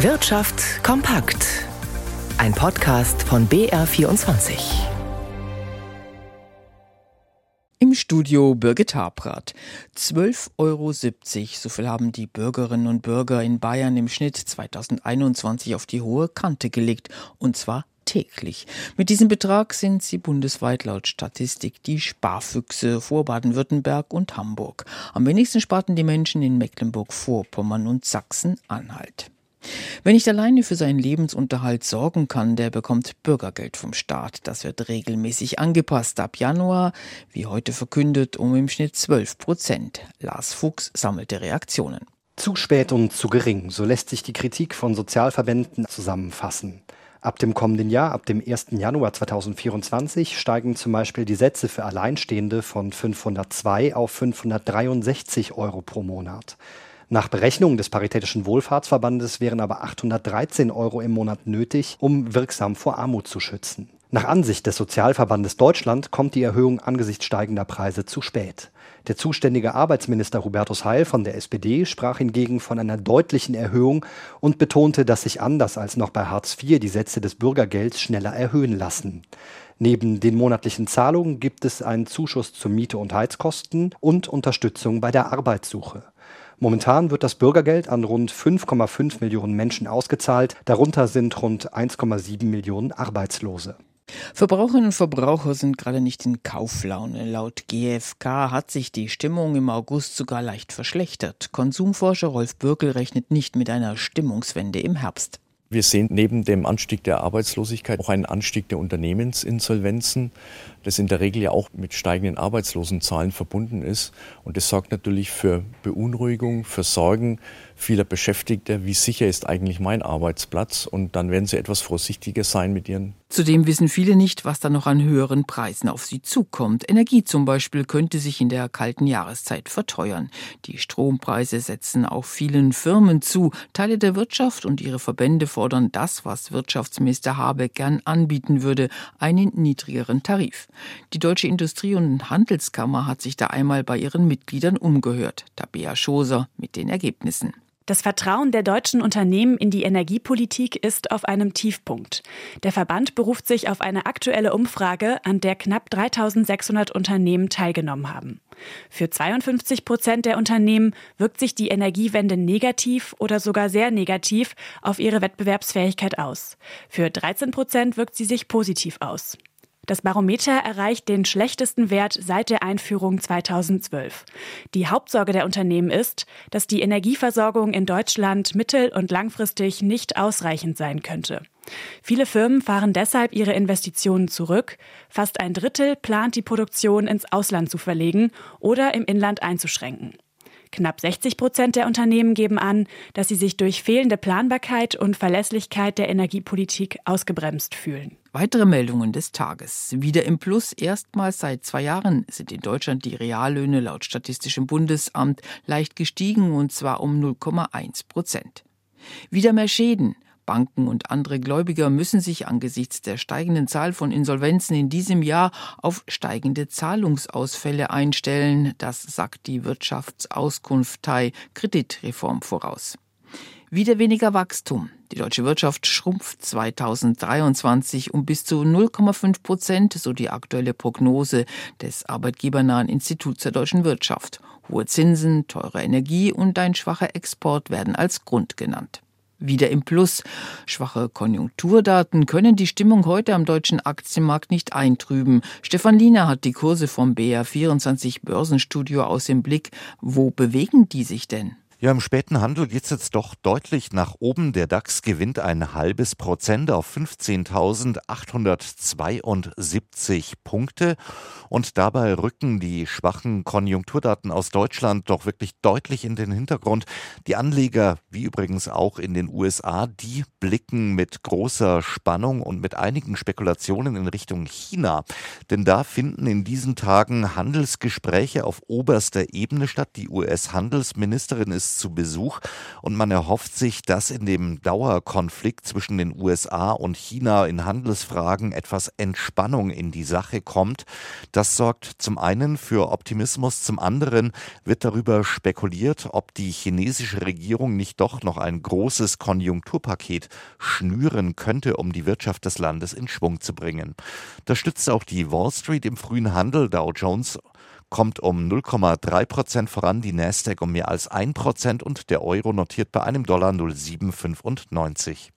Wirtschaft kompakt. Ein Podcast von BR24. Im Studio Birgit Habrath. 12,70 Euro, so viel haben die Bürgerinnen und Bürger in Bayern im Schnitt 2021 auf die hohe Kante gelegt. Und zwar täglich. Mit diesem Betrag sind sie bundesweit laut Statistik die Sparfüchse vor Baden-Württemberg und Hamburg. Am wenigsten sparten die Menschen in Mecklenburg-Vorpommern und Sachsen-Anhalt. Wer nicht alleine für seinen Lebensunterhalt sorgen kann, der bekommt Bürgergeld vom Staat. Das wird regelmäßig angepasst ab Januar, wie heute verkündet, um im Schnitt 12 Prozent. Lars Fuchs sammelte Reaktionen. Zu spät und zu gering, so lässt sich die Kritik von Sozialverbänden zusammenfassen. Ab dem kommenden Jahr, ab dem 1. Januar 2024, steigen zum Beispiel die Sätze für Alleinstehende von 502 auf 563 Euro pro Monat. Nach Berechnung des Paritätischen Wohlfahrtsverbandes wären aber 813 Euro im Monat nötig, um wirksam vor Armut zu schützen. Nach Ansicht des Sozialverbandes Deutschland kommt die Erhöhung angesichts steigender Preise zu spät. Der zuständige Arbeitsminister Hubertus Heil von der SPD sprach hingegen von einer deutlichen Erhöhung und betonte, dass sich anders als noch bei Hartz IV die Sätze des Bürgergelds schneller erhöhen lassen. Neben den monatlichen Zahlungen gibt es einen Zuschuss zur Miete und Heizkosten und Unterstützung bei der Arbeitssuche. Momentan wird das Bürgergeld an rund 5,5 Millionen Menschen ausgezahlt. Darunter sind rund 1,7 Millionen Arbeitslose. Verbraucherinnen und Verbraucher sind gerade nicht in Kauflaune. Laut GfK hat sich die Stimmung im August sogar leicht verschlechtert. Konsumforscher Rolf Bürkel rechnet nicht mit einer Stimmungswende im Herbst. Wir sehen neben dem Anstieg der Arbeitslosigkeit auch einen Anstieg der Unternehmensinsolvenzen, das in der Regel ja auch mit steigenden Arbeitslosenzahlen verbunden ist. Und das sorgt natürlich für Beunruhigung, für Sorgen vieler Beschäftigter. Wie sicher ist eigentlich mein Arbeitsplatz? Und dann werden sie etwas vorsichtiger sein mit ihren Zudem wissen viele nicht, was da noch an höheren Preisen auf sie zukommt. Energie zum Beispiel könnte sich in der kalten Jahreszeit verteuern. Die Strompreise setzen auch vielen Firmen zu. Teile der Wirtschaft und ihre Verbände fordern das, was Wirtschaftsminister Habeck gern anbieten würde, einen niedrigeren Tarif. Die Deutsche Industrie- und Handelskammer hat sich da einmal bei ihren Mitgliedern umgehört. Tabea Schoser mit den Ergebnissen. Das Vertrauen der deutschen Unternehmen in die Energiepolitik ist auf einem Tiefpunkt. Der Verband beruft sich auf eine aktuelle Umfrage, an der knapp 3600 Unternehmen teilgenommen haben. Für 52 Prozent der Unternehmen wirkt sich die Energiewende negativ oder sogar sehr negativ auf ihre Wettbewerbsfähigkeit aus. Für 13 Prozent wirkt sie sich positiv aus. Das Barometer erreicht den schlechtesten Wert seit der Einführung 2012. Die Hauptsorge der Unternehmen ist, dass die Energieversorgung in Deutschland mittel- und langfristig nicht ausreichend sein könnte. Viele Firmen fahren deshalb ihre Investitionen zurück. Fast ein Drittel plant die Produktion ins Ausland zu verlegen oder im Inland einzuschränken. Knapp 60 Prozent der Unternehmen geben an, dass sie sich durch fehlende Planbarkeit und Verlässlichkeit der Energiepolitik ausgebremst fühlen. Weitere Meldungen des Tages. Wieder im Plus. Erstmals seit zwei Jahren sind in Deutschland die Reallöhne laut Statistischem Bundesamt leicht gestiegen und zwar um 0,1 Prozent. Wieder mehr Schäden. Banken und andere Gläubiger müssen sich angesichts der steigenden Zahl von Insolvenzen in diesem Jahr auf steigende Zahlungsausfälle einstellen. Das sagt die Wirtschaftsauskunftei Kreditreform voraus. Wieder weniger Wachstum. Die deutsche Wirtschaft schrumpft 2023 um bis zu 0,5 Prozent, so die aktuelle Prognose des arbeitgebernahen Instituts der deutschen Wirtschaft. Hohe Zinsen, teure Energie und ein schwacher Export werden als Grund genannt wieder im Plus. Schwache Konjunkturdaten können die Stimmung heute am deutschen Aktienmarkt nicht eintrüben. Stefan Liener hat die Kurse vom BR24 Börsenstudio aus im Blick. Wo bewegen die sich denn? Ja, im späten Handel geht es jetzt doch deutlich nach oben. Der DAX gewinnt ein halbes Prozent auf 15.872 Punkte. Und dabei rücken die schwachen Konjunkturdaten aus Deutschland doch wirklich deutlich in den Hintergrund. Die Anleger, wie übrigens auch in den USA, die blicken mit großer Spannung und mit einigen Spekulationen in Richtung China. Denn da finden in diesen Tagen Handelsgespräche auf oberster Ebene statt. Die US-Handelsministerin ist Trumps zu Besuch und man erhofft sich, dass in dem Dauerkonflikt zwischen den USA und China in Handelsfragen etwas Entspannung in die Sache kommt. Das sorgt zum einen für Optimismus, zum anderen wird darüber spekuliert, ob die chinesische Regierung nicht doch noch ein großes Konjunkturpaket schnüren könnte, um die Wirtschaft des Landes in Schwung zu bringen. Das stützt auch die Wall Street im frühen Handel. Dow Jones kommt um 0,3 Prozent voran, die Nasdaq um mehr als 1 Prozent und der Euro notiert bei einem Dollar 0,795.